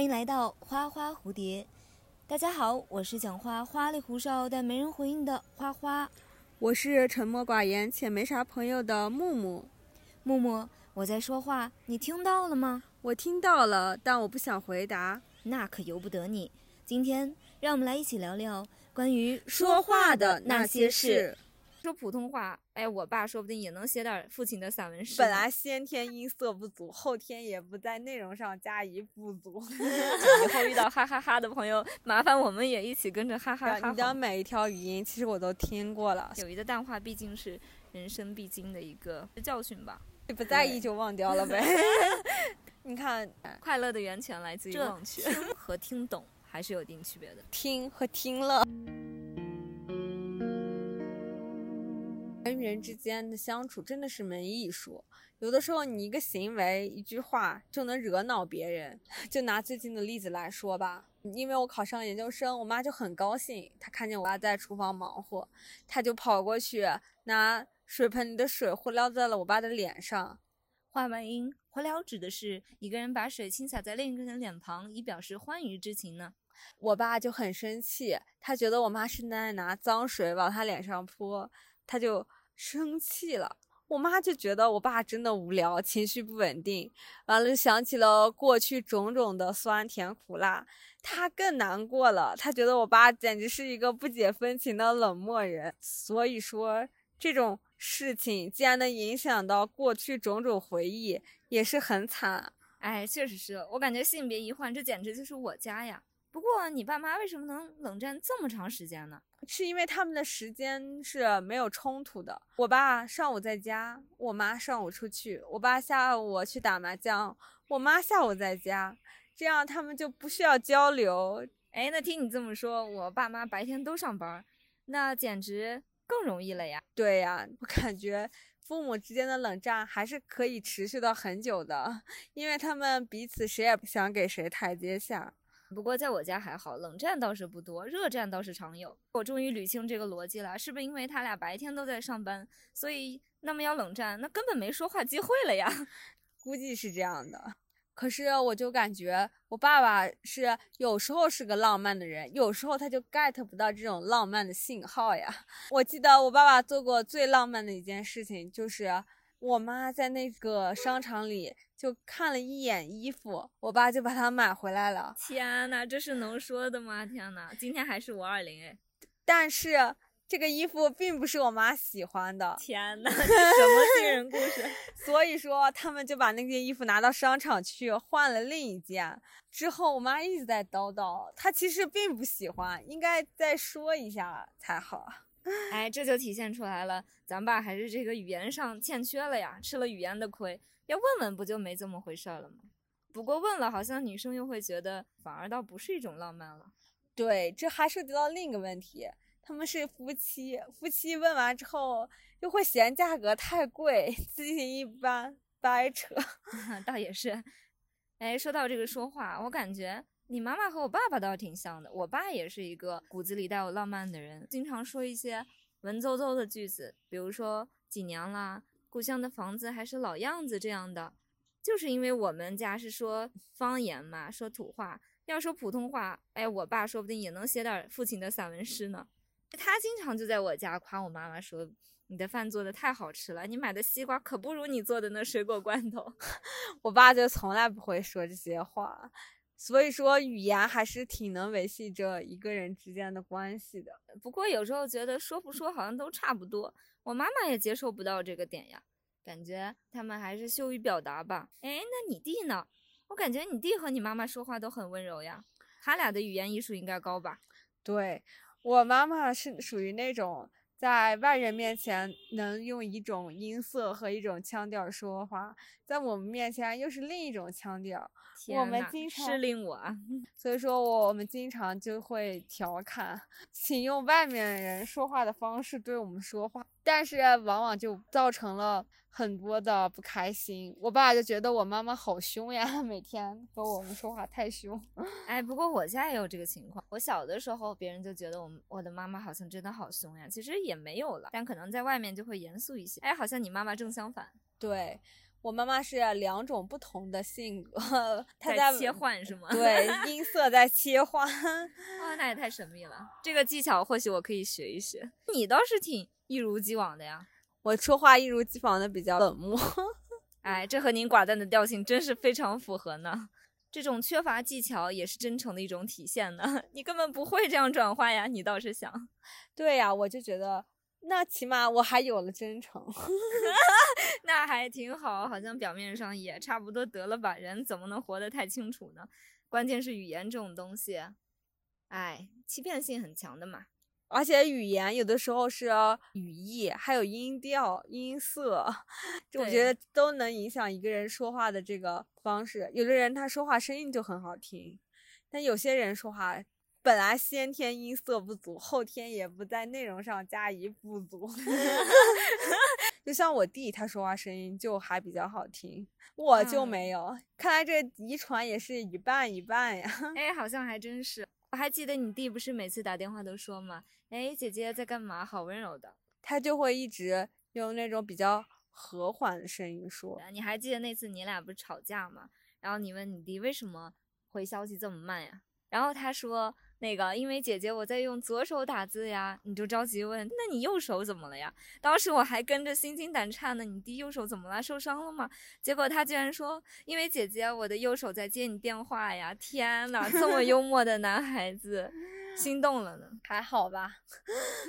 欢迎来到花花蝴蝶。大家好，我是讲话花里胡哨但没人回应的花花。我是沉默寡言且没啥朋友的木木。木木，我在说话，你听到了吗？我听到了，但我不想回答。那可由不得你。今天让我们来一起聊聊关于说话的那些事。说普通话，哎，我爸说不定也能写点父亲的散文诗。本来先天音色不足，后天也不在内容上加以补足。以后遇到哈哈哈的朋友，麻烦我们也一起跟着哈哈哈。你的每一条语音，其实我都听过了。友谊的淡化毕竟是人生必经的一个教训吧。你不在意就忘掉了呗。你看，快乐的源泉来自于忘却和听懂还是有一定区别的。听和听了。人之间的相处真的是门艺术，有的时候你一个行为、一句话就能惹恼别人。就拿最近的例子来说吧，因为我考上研究生，我妈就很高兴，她看见我爸在厨房忙活，她就跑过去拿水盆里的水呼撩在了我爸的脸上。话外音：呼撩指的是一个人把水轻洒在另一个人脸庞，以表示欢愉之情呢。我爸就很生气，他觉得我妈是在拿脏水往他脸上泼。他就生气了，我妈就觉得我爸真的无聊，情绪不稳定，完了就想起了过去种种的酸甜苦辣，她更难过了，她觉得我爸简直是一个不解风情的冷漠人。所以说这种事情既然能影响到过去种种回忆，也是很惨。哎，确实是我感觉性别一换，这简直就是我家呀。不过你爸妈为什么能冷战这么长时间呢？是因为他们的时间是没有冲突的。我爸上午在家，我妈上午出去。我爸下午去打麻将，我妈下午在家，这样他们就不需要交流。哎，那听你这么说，我爸妈白天都上班，那简直更容易了呀。对呀，我感觉父母之间的冷战还是可以持续到很久的，因为他们彼此谁也不想给谁台阶下。不过在我家还好，冷战倒是不多，热战倒是常有。我终于捋清这个逻辑了，是不是因为他俩白天都在上班，所以那么要冷战，那根本没说话机会了呀？估计是这样的。可是我就感觉我爸爸是有时候是个浪漫的人，有时候他就 get 不到这种浪漫的信号呀。我记得我爸爸做过最浪漫的一件事情，就是我妈在那个商场里。就看了一眼衣服，我爸就把它买回来了。天呐，这是能说的吗？天呐，今天还是五二零哎，但是这个衣服并不是我妈喜欢的。天呐，什么惊人故事？所以说他们就把那件衣服拿到商场去换了另一件。之后我妈一直在叨叨，她其实并不喜欢，应该再说一下才好。哎，这就体现出来了，咱爸还是这个语言上欠缺了呀，吃了语言的亏。要问问不就没这么回事了吗？不过问了，好像女生又会觉得，反而倒不是一种浪漫了。对，这还涉及到另一个问题，他们是夫妻，夫妻问完之后又会嫌价格太贵，记性一般，掰扯。倒也是。哎，说到这个说话，我感觉你妈妈和我爸爸倒挺像的。我爸也是一个骨子里带有浪漫的人，经常说一些文绉绉的句子，比如说几年啦。故乡的房子还是老样子，这样的，就是因为我们家是说方言嘛，说土话。要说普通话，哎，我爸说不定也能写点父亲的散文诗呢。他经常就在我家夸我妈妈说：“你的饭做的太好吃了，你买的西瓜可不如你做的那水果罐头。” 我爸就从来不会说这些话。所以说，语言还是挺能维系着一个人之间的关系的。不过有时候觉得说不说好像都差不多。我妈妈也接受不到这个点呀，感觉他们还是羞于表达吧。哎，那你弟呢？我感觉你弟和你妈妈说话都很温柔呀，他俩的语言艺术应该高吧？对我妈妈是属于那种在外人面前能用一种音色和一种腔调说话，在我们面前又是另一种腔调。我们经常是令我，所以说我们经常就会调侃，请用外面人说话的方式对我们说话，但是往往就造成了很多的不开心。我爸就觉得我妈妈好凶呀，每天和我们说话太凶。哎，不过我家也有这个情况，我小的时候别人就觉得我我的妈妈好像真的好凶呀，其实也没有了，但可能在外面就会严肃一些。哎，好像你妈妈正相反。对。我妈妈是两种不同的性格，她在切换是吗？对，音色在切换。啊，那也太神秘了。这个技巧或许我可以学一学。你倒是挺一如既往的呀。我说话一如既往的比较冷漠。哎，这和您寡淡的调性真是非常符合呢。这种缺乏技巧也是真诚的一种体现呢。你根本不会这样转化呀，你倒是想。对呀，我就觉得。那起码我还有了真诚，那还挺好，好像表面上也差不多得了吧。人怎么能活得太清楚呢？关键是语言这种东西，哎，欺骗性很强的嘛。而且语言有的时候是语义，还有音调、音色，我觉得都能影响一个人说话的这个方式。有的人他说话声音就很好听，但有些人说话。本来先天音色不足，后天也不在内容上加以补足。就像我弟，他说话声音就还比较好听，我就没有。看来这遗传也是一半一半呀。哎，好像还真是。我还记得你弟不是每次打电话都说吗？哎，姐姐在干嘛？好温柔的。他就会一直用那种比较和缓的声音说。你还记得那次你俩不是吵架吗？然后你问你弟为什么回消息这么慢呀？然后他说。那个，因为姐姐我在用左手打字呀，你就着急问，那你右手怎么了呀？当时我还跟着心惊胆颤呢，你弟右手怎么了？受伤了吗？结果他居然说，因为姐姐我的右手在接你电话呀！天哪，这么幽默的男孩子。心动了呢，还好吧？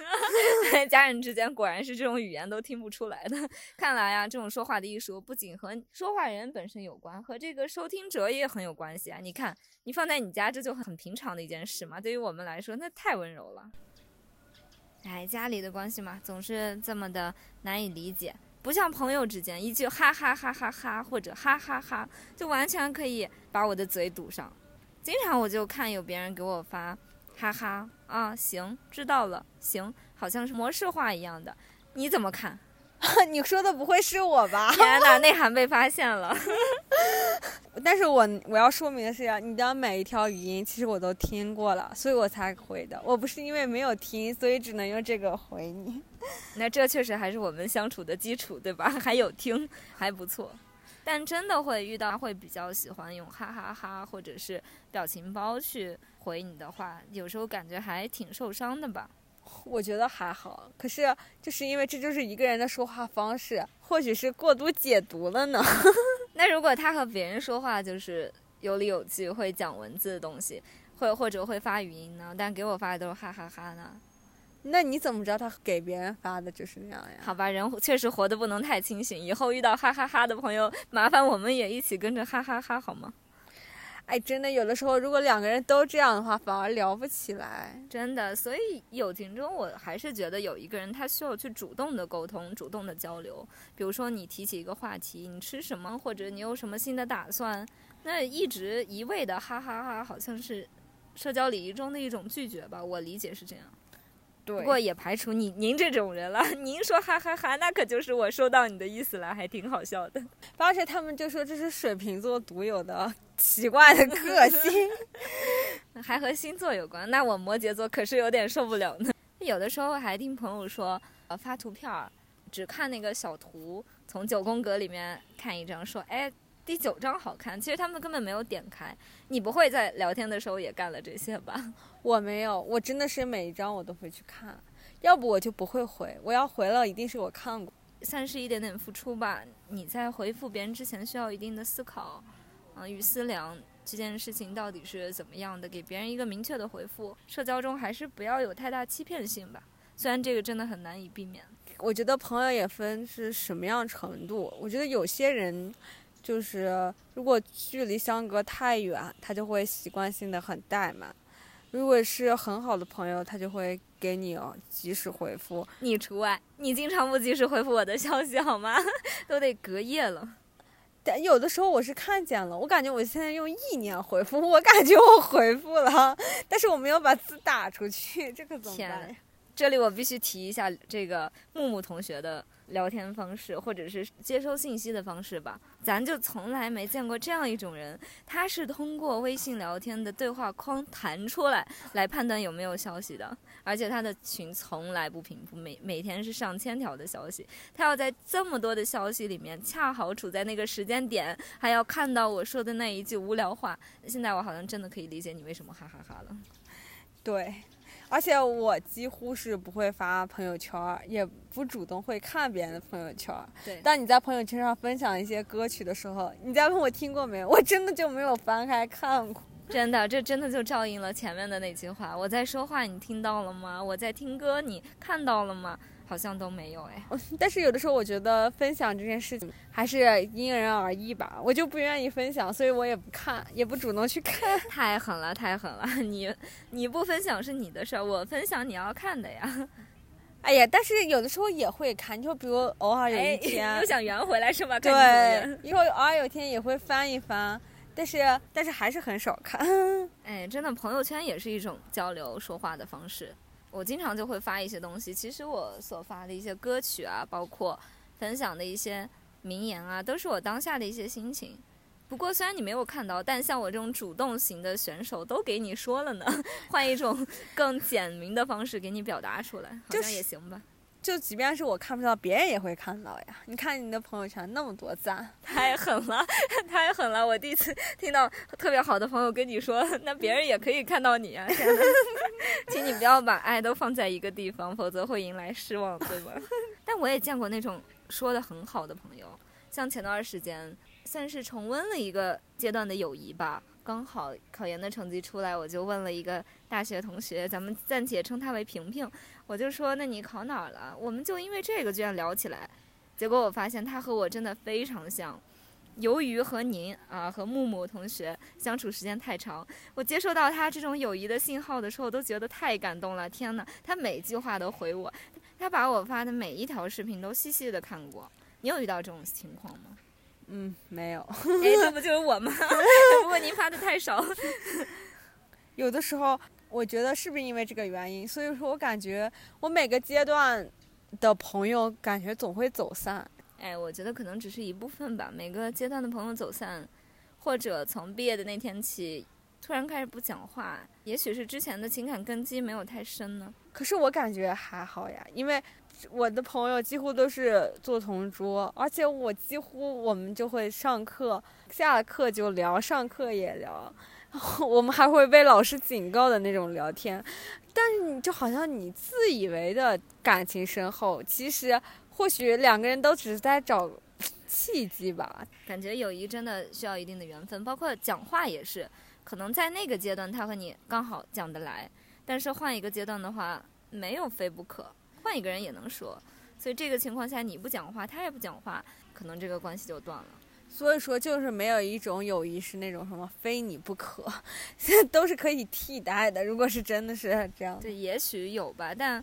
家人之间果然是这种语言都听不出来的。看来啊，这种说话的艺术不仅和说话人本身有关，和这个收听者也很有关系啊。你看，你放在你家，这就很平常的一件事嘛。对于我们来说，那太温柔了。哎，家里的关系嘛，总是这么的难以理解，不像朋友之间，一句哈哈哈哈哈或者哈哈哈，就完全可以把我的嘴堵上。经常我就看有别人给我发。哈哈啊，行，知道了，行，好像是模式化一样的，你怎么看？你说的不会是我吧？天哪，内涵被发现了。但是我我要说明的是，你的每一条语音其实我都听过了，所以我才回的。我不是因为没有听，所以只能用这个回你。那这确实还是我们相处的基础，对吧？还有听，还不错。但真的会遇到会比较喜欢用哈哈哈或者是表情包去回你的话，有时候感觉还挺受伤的吧？我觉得还好，可是就是因为这就是一个人的说话方式，或许是过度解读了呢。那如果他和别人说话就是有理有据，会讲文字的东西，会或者会发语音呢？但给我发的都是哈哈哈呢？那你怎么知道他给别人发的就是那样呀？好吧，人确实活得不能太清醒。以后遇到哈哈哈的朋友，麻烦我们也一起跟着哈哈哈好吗？哎，真的，有的时候如果两个人都这样的话，反而聊不起来。真的，所以友情中，我还是觉得有一个人他需要去主动的沟通、主动的交流。比如说你提起一个话题，你吃什么，或者你有什么新的打算，那一直一味的哈哈哈，好像是社交礼仪中的一种拒绝吧？我理解是这样。不过也排除你您这种人了。您说哈哈哈，那可就是我收到你的意思了，还挺好笑的。而且他们就说这是水瓶座独有的奇怪的个性，还和星座有关。那我摩羯座可是有点受不了呢。有的时候还听朋友说，呃，发图片儿只看那个小图，从九宫格里面看一张，说哎。第九张好看，其实他们根本没有点开。你不会在聊天的时候也干了这些吧？我没有，我真的是每一张我都会去看，要不我就不会回。我要回了，一定是我看过，算是一点点付出吧。你在回复别人之前需要一定的思考，嗯，与思量这件事情到底是怎么样的，给别人一个明确的回复。社交中还是不要有太大欺骗性吧，虽然这个真的很难以避免。我觉得朋友也分是什么样程度，我觉得有些人。就是如果距离相隔太远，他就会习惯性的很怠慢；如果是很好的朋友，他就会给你及时回复。你除外，你经常不及时回复我的消息好吗？都得隔夜了。但有的时候我是看见了，我感觉我现在用意念回复，我感觉我回复了，但是我没有把字打出去，这可怎么办？这里我必须提一下这个木木同学的。聊天方式，或者是接收信息的方式吧，咱就从来没见过这样一种人。他是通过微信聊天的对话框弹出来，来判断有没有消息的。而且他的群从来不平复，每每天是上千条的消息，他要在这么多的消息里面，恰好处在那个时间点，还要看到我说的那一句无聊话。现在我好像真的可以理解你为什么哈哈哈了。对，而且我几乎是不会发朋友圈，也不主动会看别人的朋友圈。对，当你在朋友圈上分享一些歌曲的时候，你再问我听过没有，我真的就没有翻开看过。真的，这真的就照应了前面的那句话。我在说话，你听到了吗？我在听歌，你看到了吗？好像都没有哎。但是有的时候，我觉得分享这件事情还是因人而异吧。我就不愿意分享，所以我也不看，也不主动去看。太狠了，太狠了！你你不分享是你的事儿，我分享你要看的呀。哎呀，但是有的时候也会看，就比如偶尔有一天又想圆回来是吧？对，以后偶尔有天也会翻一翻。但是，但是还是很少看。哎，真的，朋友圈也是一种交流说话的方式。我经常就会发一些东西。其实我所发的一些歌曲啊，包括分享的一些名言啊，都是我当下的一些心情。不过虽然你没有看到，但像我这种主动型的选手都给你说了呢。换一种更简明的方式给你表达出来，好像也行吧。就就即便是我看不到，别人也会看到呀。你看你的朋友圈那么多赞，太狠了，太狠了！我第一次听到特别好的朋友跟你说，那别人也可以看到你啊。请你不要把爱都放在一个地方，否则会迎来失望，对吗？但我也见过那种说的很好的朋友，像前段时间算是重温了一个阶段的友谊吧。刚好考研的成绩出来，我就问了一个大学同学，咱们暂且称他为平平。我就说，那你考哪儿了？我们就因为这个居然聊起来。结果我发现他和我真的非常像。由于和您啊和木木同学相处时间太长，我接收到他这种友谊的信号的时候，都觉得太感动了。天哪，他每句话都回我，他把我发的每一条视频都细细的看过。你有遇到这种情况吗？嗯，没有。哎，这不就是我吗？不过您发的太少。有的时候，我觉得是不是因为这个原因，所以说我感觉我每个阶段的朋友感觉总会走散。哎，我觉得可能只是一部分吧。每个阶段的朋友走散，或者从毕业的那天起突然开始不讲话，也许是之前的情感根基没有太深呢。可是我感觉还好呀，因为。我的朋友几乎都是做同桌，而且我几乎我们就会上课，下了课就聊，上课也聊，我们还会被老师警告的那种聊天。但是你就好像你自以为的感情深厚，其实或许两个人都只是在找契机吧。感觉友谊真的需要一定的缘分，包括讲话也是，可能在那个阶段他和你刚好讲得来，但是换一个阶段的话，没有非不可。换一个人也能说，所以这个情况下你不讲话，他也不讲话，可能这个关系就断了。所以说，就是没有一种友谊是那种什么非你不可，都是可以替代的。如果是真的是这样，对，也许有吧。但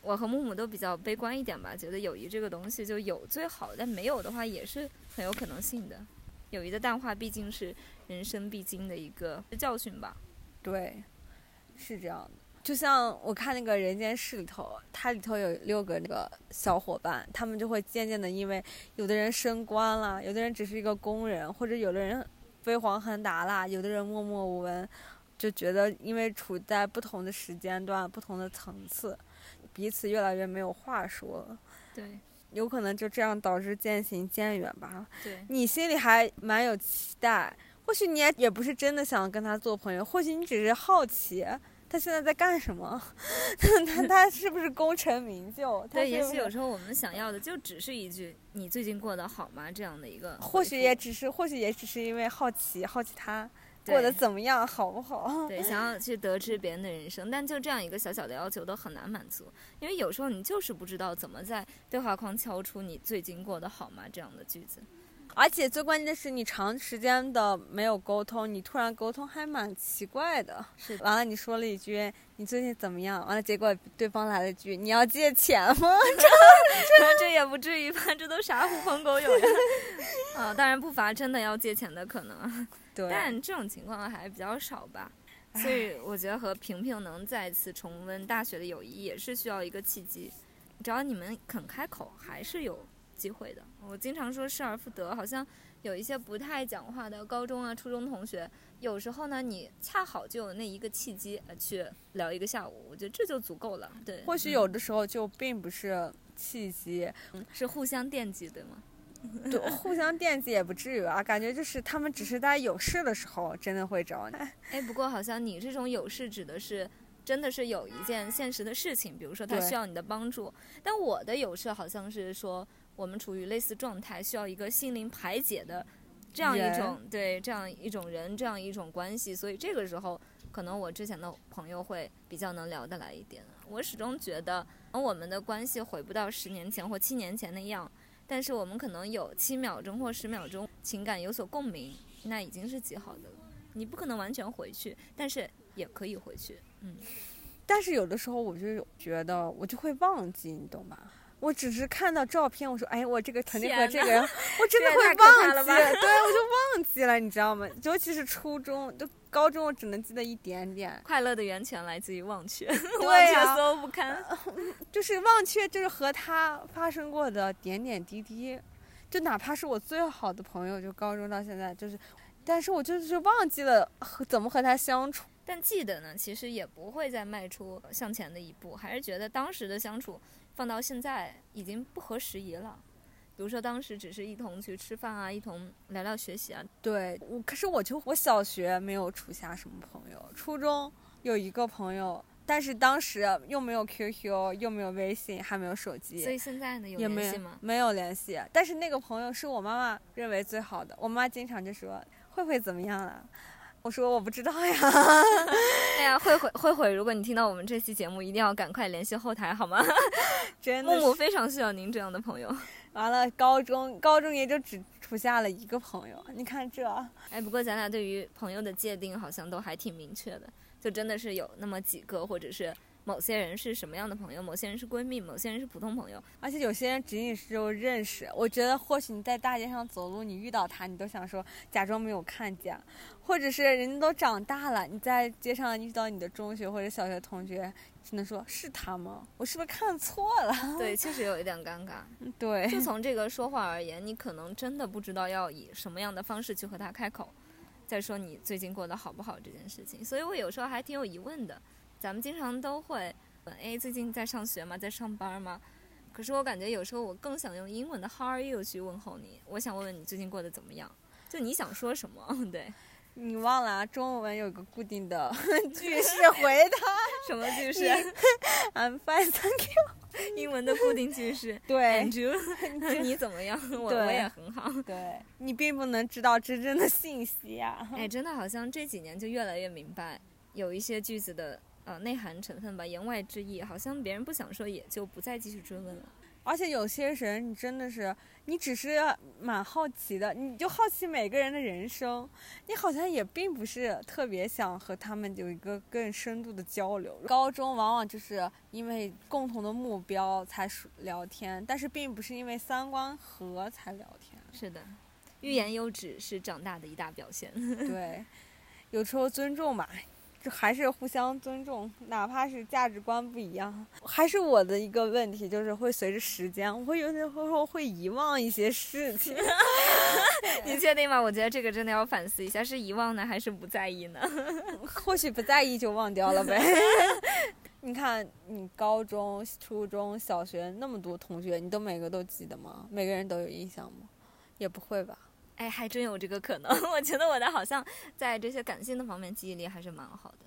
我和木木都比较悲观一点吧，觉得友谊这个东西就有最好，但没有的话也是很有可能性的。友谊的淡化毕竟是人生必经的一个教训吧。对，是这样的。就像我看那个人间世里头，它里头有六个那个小伙伴，他们就会渐渐的，因为有的人升官了，有的人只是一个工人，或者有的人飞黄腾达了，有的人默默无闻，就觉得因为处在不同的时间段、不同的层次，彼此越来越没有话说。对，有可能就这样导致渐行渐远吧。对，你心里还蛮有期待，或许你也也不是真的想跟他做朋友，或许你只是好奇。他现在在干什么？他他是不是功成名就？对，也许有时候我们想要的就只是一句“你最近过得好吗”这样的一个。或许也只是，或许也只是因为好奇，好奇他过得怎么样，好不好？对，想要去得知别人的人生，但就这样一个小小的要求都很难满足，因为有时候你就是不知道怎么在对话框敲出“你最近过得好吗”这样的句子。而且最关键的是，你长时间的没有沟通，你突然沟通还蛮奇怪的。是，完了你说了一句“你最近怎么样”，完了结果对方来了句“你要借钱吗？” 这这也不至于吧？这都啥狐朋狗友呀？啊，当然不乏真的要借钱的可能，对，但这种情况还比较少吧。所以我觉得和平平能再次重温大学的友谊，也是需要一个契机。只要你们肯开口，还是有。机会的，我经常说失而复得，好像有一些不太讲话的高中啊、初中同学，有时候呢，你恰好就有那一个契机呃去聊一个下午，我觉得这就足够了。对，或许有的时候就并不是契机，是互相惦记，对吗？对，互相惦记也不至于啊，感觉就是他们只是在有事的时候真的会找你。哎，不过好像你这种有事指的是。真的是有一件现实的事情，比如说他需要你的帮助，但我的有事好像是说我们处于类似状态，需要一个心灵排解的这样一种对这样一种人这样一种关系，所以这个时候可能我之前的朋友会比较能聊得来一点。我始终觉得我们的关系回不到十年前或七年前那样，但是我们可能有七秒钟或十秒钟情感有所共鸣，那已经是极好的了。你不可能完全回去，但是也可以回去。嗯，但是有的时候我就觉得我就会忘记，你懂吧？我只是看到照片，我说哎，我这个肯定和这个人，我真的 会忘记，对，我就 忘记了，你知道吗？尤其是初中，就高中，我只能记得一点点。快乐的源泉来自于忘却，对呀，所有不堪，就是忘却，就是和他发生过的点点滴滴，就哪怕是我最好的朋友，就高中到现在，就是，但是我就是忘记了和怎么和他相处。但记得呢，其实也不会再迈出向前的一步，还是觉得当时的相处放到现在已经不合时宜了。比如说当时只是一同去吃饭啊，一同聊聊学习啊。对，我可是我就我小学没有处下什么朋友，初中有一个朋友，但是当时又没有 QQ，又没有微信，还没有手机。所以现在呢，有联系吗？没有联系。但是那个朋友是我妈妈认为最好的，我妈经常就说：“慧慧怎么样了？”我说我不知道呀，哎呀，慧慧慧慧，如果你听到我们这期节目，一定要赶快联系后台好吗？真的，木木非常需要您这样的朋友。完了，高中高中也就只处下了一个朋友，你看这。哎，不过咱俩对于朋友的界定好像都还挺明确的，就真的是有那么几个，或者是。某些人是什么样的朋友？某些人是闺蜜，某些人是普通朋友，而且有些人仅仅是就认识。我觉得或许你在大街上走路，你遇到他，你都想说假装没有看见，或者是人家都长大了，你在街上遇到你的中学或者小学同学，只能说是他吗？我是不是看错了？对，确实有一点尴尬。对，就 从这个说话而言，你可能真的不知道要以什么样的方式去和他开口，再说你最近过得好不好这件事情。所以我有时候还挺有疑问的。咱们经常都会问，哎，最近在上学吗？在上班吗？可是我感觉有时候我更想用英文的 How are you 去问候你。我想问问你最近过得怎么样？就你想说什么？对，你忘了啊？中文有个固定的 句式回答，什么句式？I'm fine, thank you。英文的固定句式。对。你怎么样？我我也很好。对。你并不能知道真正的信息啊。哎，真的好像这几年就越来越明白，有一些句子的。呃，内涵成分吧，言外之意，好像别人不想说，也就不再继续追问了。而且有些人，你真的是，你只是蛮好奇的，你就好奇每个人的人生，你好像也并不是特别想和他们有一个更深度的交流。高中往往就是因为共同的目标才聊天，但是并不是因为三观合才聊天。是的，欲言又止是长大的一大表现。对，有时候尊重吧。还是互相尊重，哪怕是价值观不一样。还是我的一个问题，就是会随着时间，我会有些时候会遗忘一些事情。你确定吗？我觉得这个真的要反思一下，是遗忘呢，还是不在意呢？或许不在意就忘掉了呗。你看，你高中、初中小学那么多同学，你都每个都记得吗？每个人都有印象吗？也不会吧。哎，还真有这个可能。我觉得我的好像在这些感性的方面记忆力还是蛮好的，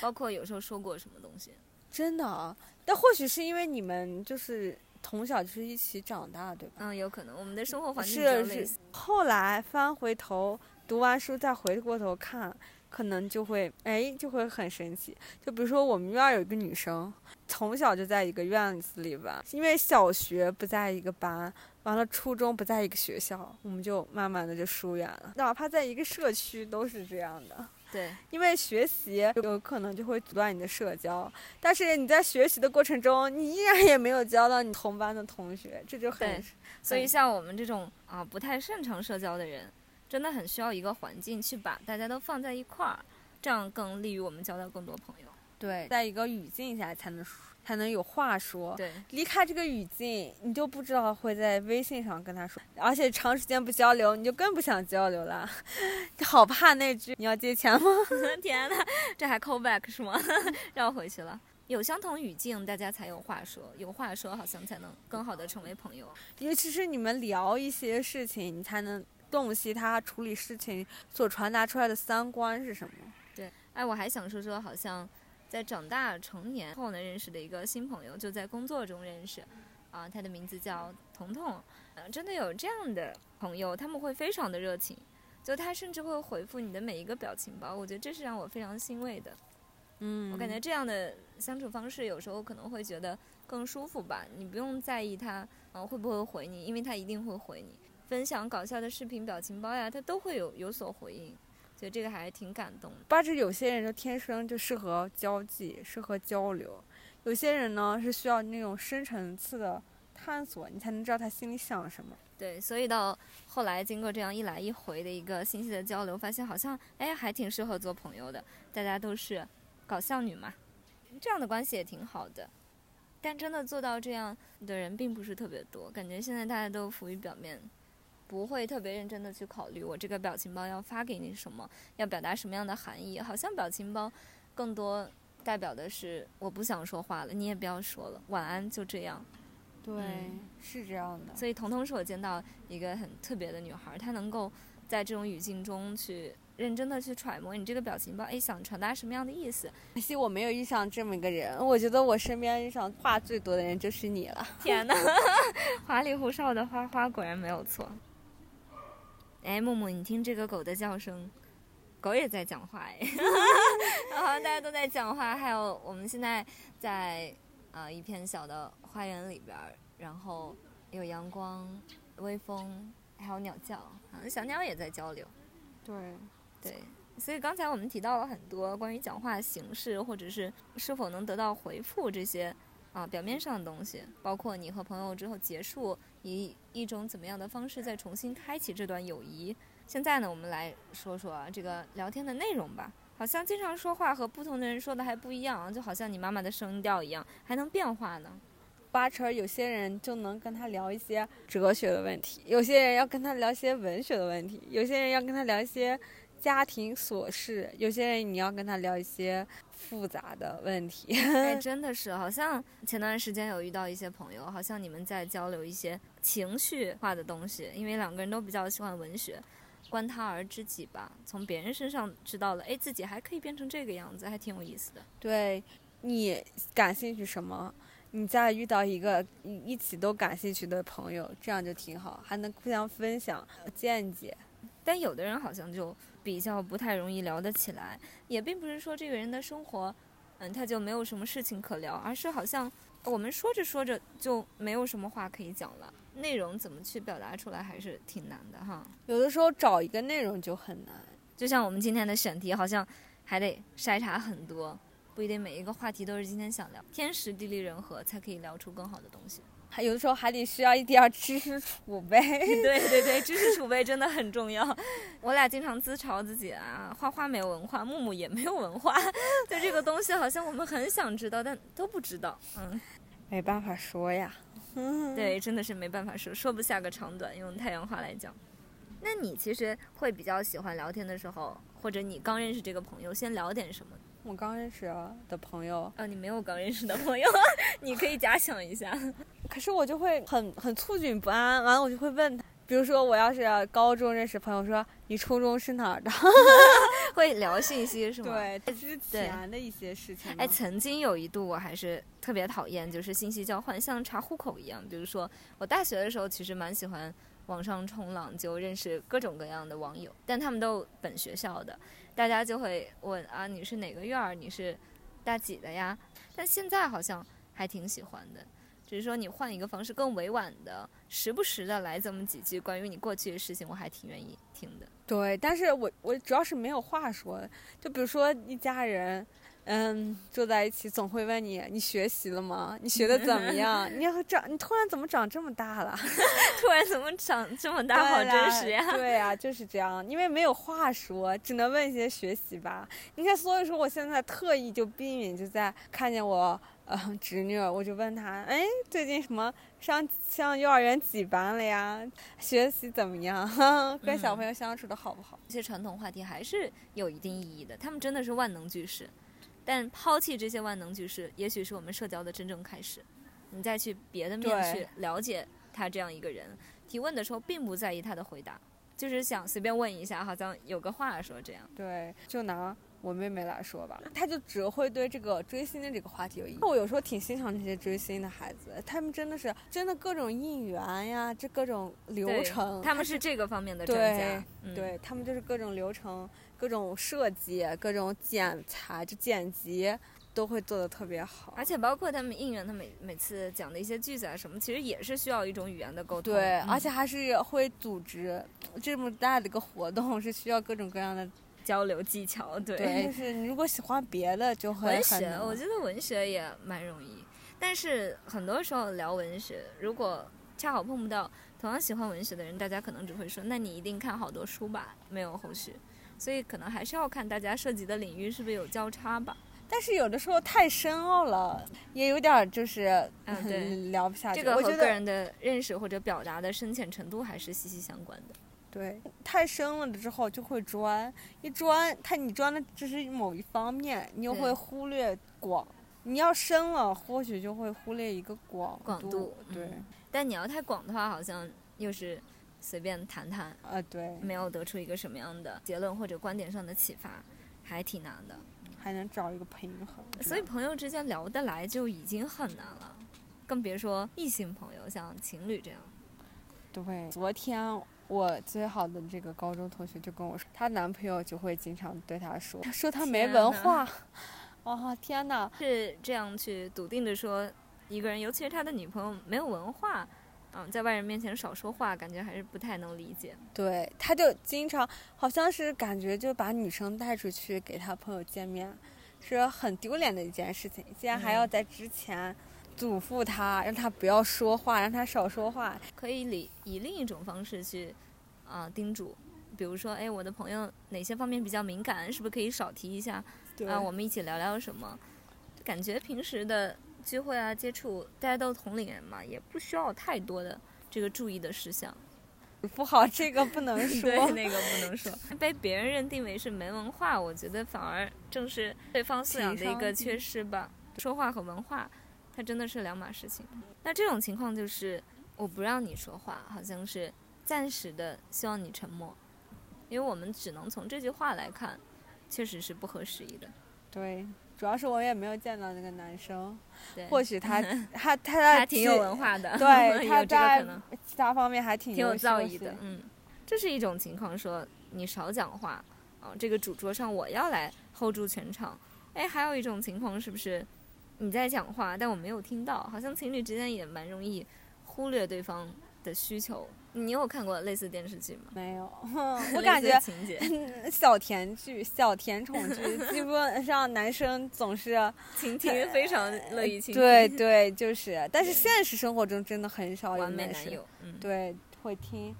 包括有时候说过什么东西。真的啊？但或许是因为你们就是从小就是一起长大，对吧？嗯，有可能。我们的生活环境比较类似。后来翻回头读完书再回过头看，可能就会哎就会很神奇。就比如说我们院有一个女生，从小就在一个院子里吧，因为小学不在一个班。完了，初中不在一个学校，我们就慢慢的就疏远了。哪怕在一个社区都是这样的。对，因为学习有可能就会阻断你的社交，但是你在学习的过程中，你依然也没有交到你同班的同学，这就很。所以像我们这种啊不太擅长社交的人，真的很需要一个环境去把大家都放在一块儿，这样更利于我们交到更多朋友。对，在一个语境下才能才能有话说。对，离开这个语境，你就不知道会在微信上跟他说，而且长时间不交流，你就更不想交流了。好怕那句你要借钱吗？天哪，这还 call back 是吗？绕回去了。有相同语境，大家才有话说，有话说，好像才能更好的成为朋友。尤其是你们聊一些事情，你才能洞悉他处理事情所传达出来的三观是什么。对，哎，我还想说说，好像。在长大成年后呢，认识的一个新朋友，就在工作中认识，啊，他的名字叫彤彤，嗯，真的有这样的朋友，他们会非常的热情，就他甚至会回复你的每一个表情包，我觉得这是让我非常欣慰的，嗯，我感觉这样的相处方式有时候可能会觉得更舒服吧，你不用在意他，嗯，会不会回你，因为他一定会回你，分享搞笑的视频表情包呀，他都会有有所回应。觉得这个还是挺感动的。八只有些人就天生就适合交际，适合交流；有些人呢是需要那种深层次的探索，你才能知道他心里想什么。对，所以到后来经过这样一来一回的一个信息的交流，发现好像哎还挺适合做朋友的。大家都是搞笑女嘛，这样的关系也挺好的。但真的做到这样的人并不是特别多，感觉现在大家都浮于表面。不会特别认真的去考虑我这个表情包要发给你什么，要表达什么样的含义。好像表情包更多代表的是我不想说话了，你也不要说了，晚安，就这样。对，是这样的。所以彤彤是我见到一个很特别的女孩，她能够在这种语境中去认真的去揣摩你这个表情包，哎，想传达什么样的意思。可惜我没有遇上这么一个人，我觉得我身边遇上话最多的人就是你了。天哪，花里胡哨的花花果然没有错。哎，木木，你听这个狗的叫声，狗也在讲话哎，然后大家都在讲话，还有我们现在在啊一片小的花园里边，然后有阳光、微风，还有鸟叫，好像小鸟也在交流。对，对，所以刚才我们提到了很多关于讲话形式，或者是是否能得到回复这些。啊，表面上的东西，包括你和朋友之后结束，以一种怎么样的方式再重新开启这段友谊。现在呢，我们来说说这个聊天的内容吧。好像经常说话和不同的人说的还不一样，就好像你妈妈的声调一样，还能变化呢。八成有些人就能跟他聊一些哲学的问题，有些人要跟他聊一些文学的问题，有些人要跟他聊一些家庭琐事，有些人你要跟他聊一些。复杂的问题，哎，真的是，好像前段时间有遇到一些朋友，好像你们在交流一些情绪化的东西，因为两个人都比较喜欢文学，观他而知己吧，从别人身上知道了，哎，自己还可以变成这个样子，还挺有意思的。对，你感兴趣什么？你再遇到一个一起都感兴趣的朋友，这样就挺好，还能互相分享见解。但有的人好像就。比较不太容易聊得起来，也并不是说这个人的生活，嗯，他就没有什么事情可聊，而是好像我们说着说着就没有什么话可以讲了，内容怎么去表达出来还是挺难的哈。有的时候找一个内容就很难，就像我们今天的选题，好像还得筛查很多，不一定每一个话题都是今天想聊，天时地利人和才可以聊出更好的东西。还有的时候还得需要一点知识储备，对对对，知识储备真的很重要。我俩经常自嘲自己啊，花花没有文化，木木也没有文化，对这个东西好像我们很想知道，但都不知道。嗯，没办法说呀。对，真的是没办法说，说不下个长短。用太阳话来讲，那你其实会比较喜欢聊天的时候，或者你刚认识这个朋友，先聊点什么？我刚认识的朋友，呃，你没有刚认识的朋友，你可以假想一下。可是我就会很很促进不安，完了我就会问他，比如说我要是高中认识朋友，说你初中是哪儿的，会聊信息是吗？对，之前的一些事情。哎，曾经有一度我还是特别讨厌，就是信息交换像查户口一样。比如说我大学的时候，其实蛮喜欢网上冲浪，就认识各种各样的网友，但他们都本学校的。大家就会问啊，你是哪个院儿？你是大几的呀？但现在好像还挺喜欢的，只是说你换一个方式，更委婉的，时不时的来这么几句关于你过去的事情，我还挺愿意听的。对，但是我我主要是没有话说，就比如说一家人。嗯，住在一起总会问你，你学习了吗？你学的怎么样？你长，你突然怎么长这么大了？突然怎么长这么大？好真实呀！对呀，就是这样，因为没有话说，只能问一些学习吧。你看，所以说我现在特意就避免就在看见我呃侄女，我就问她，哎，最近什么上上幼儿园几班了呀？学习怎么样？跟小朋友相处的好不好？这些传统话题还是有一定意义的，他们真的是万能句式。但抛弃这些万能句式，也许是我们社交的真正开始。你再去别的面去了解他这样一个人，提问的时候并不在意他的回答，就是想随便问一下，好像有个话说这样。对，就拿。我妹妹来说吧，她就只会对这个追星的这个话题有意义。我有时候挺欣赏这些追星的孩子，他们真的是真的各种应援呀，这各种流程，他们是这个方面的专家。对，他们就是各种流程、各种设计、各种剪裁、就剪辑都会做的特别好。而且包括他们应援，他每每次讲的一些句子啊什么，其实也是需要一种语言的沟通。对，而且还是会组织这么大的一个活动，是需要各种各样的。交流技巧，对，就是你如果喜欢别的，就会文学，我觉得文学也蛮容易。但是很多时候聊文学，如果恰好碰不到同样喜欢文学的人，大家可能只会说：“那你一定看好多书吧？”没有后续，所以可能还是要看大家涉及的领域是不是有交叉吧。但是有的时候太深奥了，也有点就是嗯 聊不下去。这个和个人的认识或者表达的深浅程度还是息息相关的。对，太深了之后就会钻，一钻，他你钻的只是某一方面，你又会忽略广。你要深了，或许就会忽略一个广广度。对，但你要太广的话，好像又是随便谈谈。啊，对。没有得出一个什么样的结论或者观点上的启发，还挺难的。还能找一个平衡。所以朋友之间聊得来就已经很难了，更别说异性朋友，像情侣这样。对，昨天。我最好的这个高中同学就跟我说，她男朋友就会经常对她说，说她没文化。哦天哪！是这样去笃定的说一个人，尤其是他的女朋友没有文化，嗯，在外人面前少说话，感觉还是不太能理解。对，他就经常好像是感觉就把女生带出去给他朋友见面，是很丢脸的一件事情，竟然还要在之前。嘱咐他，让他不要说话，让他少说话。可以以以另一种方式去，啊，叮嘱，比如说，哎，我的朋友哪些方面比较敏感，是不是可以少提一下？啊，我们一起聊聊什么？感觉平时的聚会啊，接触，大家都同龄人嘛，也不需要太多的这个注意的事项。不好，这个不能说，那个不能说。被别人认定为是没文化，我觉得反而正是对方素养的一个缺失吧。说话和文化。它真的是两码事情。那这种情况就是，我不让你说话，好像是暂时的希望你沉默，因为我们只能从这句话来看，确实是不合时宜的。对，主要是我也没有见到那个男生，对，或许他 他他他挺有文化的，对，他在其他方面还挺有造诣的。嗯，这是一种情况，说你少讲话，啊，这个主桌上我要来 hold 住全场。哎，还有一种情况是不是？你在讲话，但我没有听到。好像情侣之间也蛮容易忽略对方的需求。你有看过类似电视剧吗？没有，我感觉情节 小甜剧、小甜宠剧，基本上男生总是倾听，非常乐意倾听。对对，就是。但是现实生活中真的很少有男友，对，会听。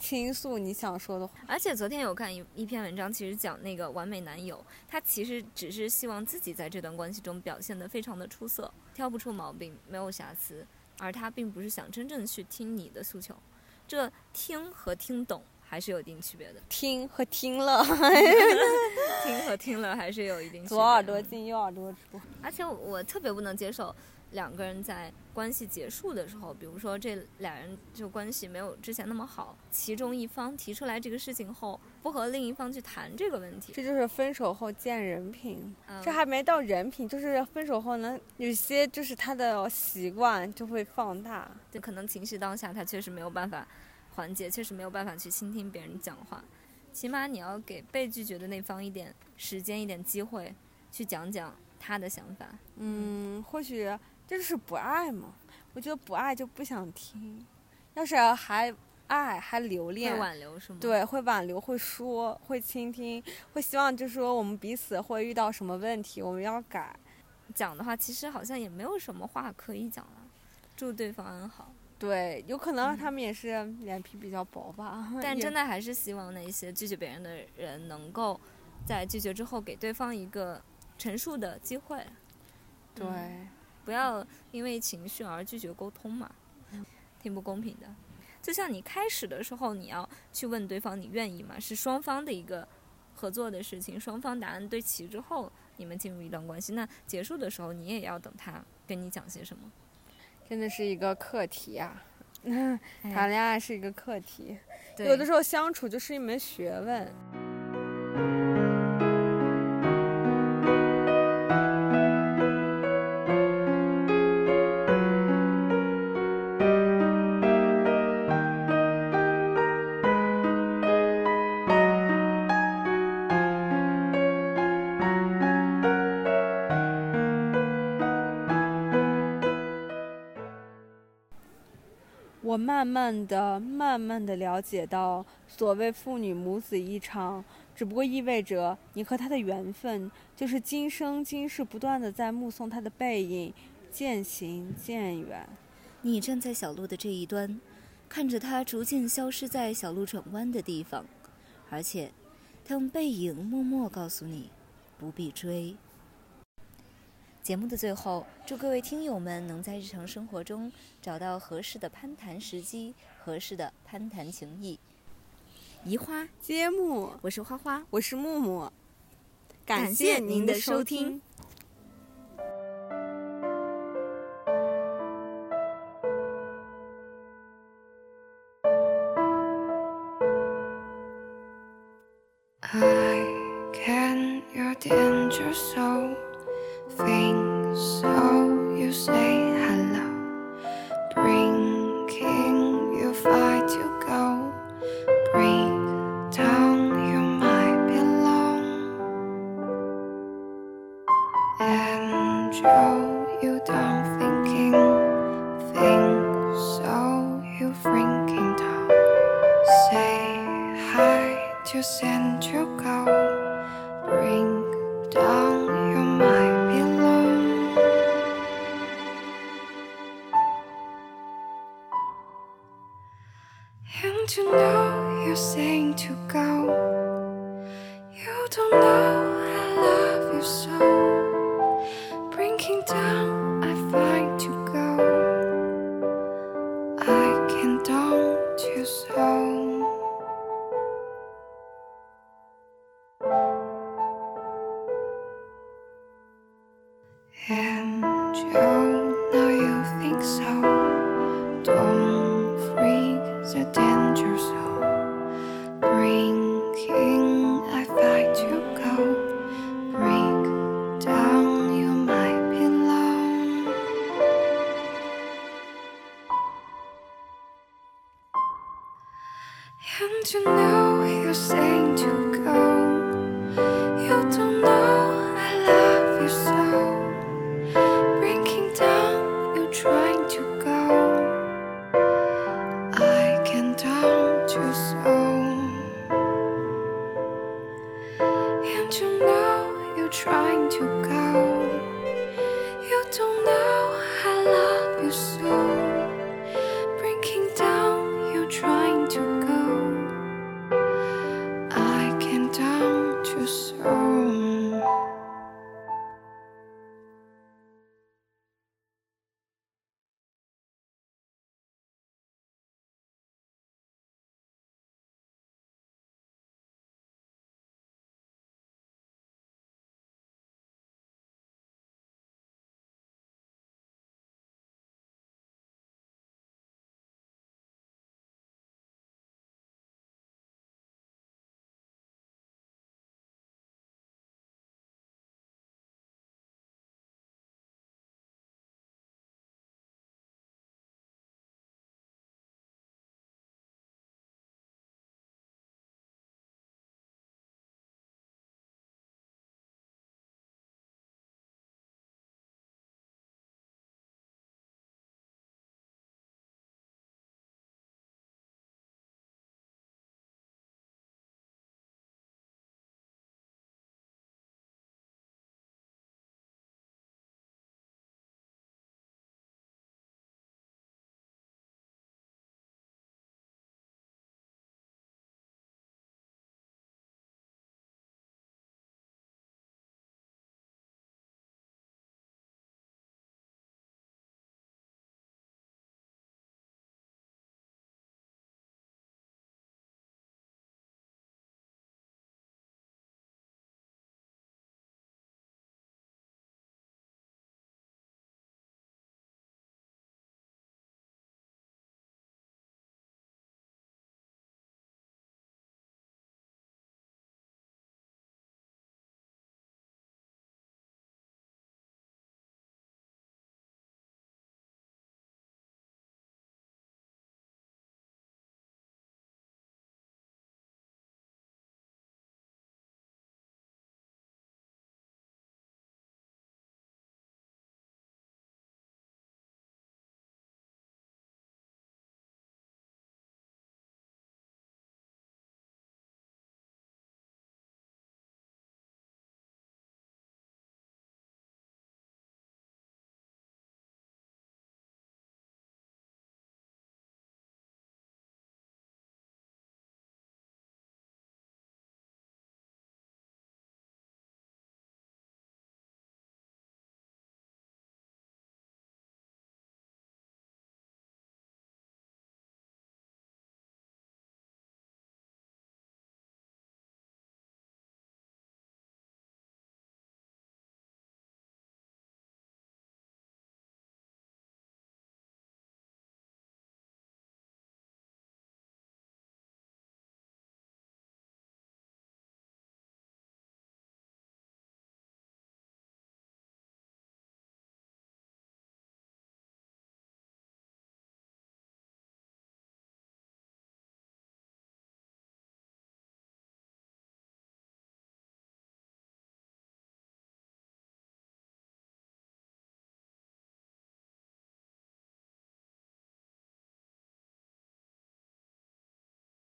倾诉你想说的话，而且昨天有看一一篇文章，其实讲那个完美男友，他其实只是希望自己在这段关系中表现得非常的出色，挑不出毛病，没有瑕疵，而他并不是想真正去听你的诉求，这听和听懂还是有一定区别的，听和听了，听和听了还是有一定左耳朵进右耳朵出，而且我特别不能接受。两个人在关系结束的时候，比如说这俩人就关系没有之前那么好，其中一方提出来这个事情后，不和另一方去谈这个问题，这就是分手后见人品。这还没到人品，就是分手后呢，有些就是他的习惯就会放大，就可能情绪当下他确实没有办法缓解，确实没有办法去倾听别人讲话，起码你要给被拒绝的那方一点时间、一点机会，去讲讲他的想法。嗯，或许。这就是不爱嘛？我觉得不爱就不想听，要是还爱还留恋，会挽留是吗？对，会挽留，会说，会倾听，会希望就是说我们彼此会遇到什么问题，我们要改。讲的话，其实好像也没有什么话可以讲了，祝对方安好。对，有可能他们也是脸皮比较薄吧。但真的还是希望那些拒绝别人的人，能够在拒绝之后给对方一个陈述的机会。对。不要因为情绪而拒绝沟通嘛，挺不公平的。就像你开始的时候，你要去问对方你愿意吗？是双方的一个合作的事情，双方答案对齐之后，你们进入一段关系。那结束的时候，你也要等他跟你讲些什么。真的是一个课题啊！哎 谈恋爱是一个课题，对有的时候相处就是一门学问。慢慢的、慢慢的了解到，所谓父女母子一场，只不过意味着你和他的缘分，就是今生今世不断的在目送他的背影渐行渐远。你站在小路的这一端，看着他逐渐消失在小路转弯的地方，而且，他用背影默默告诉你，不必追。节目的最后，祝各位听友们能在日常生活中找到合适的攀谈时机，合适的攀谈情谊。移花，接木，我是花花，我是木木，感感谢您的收听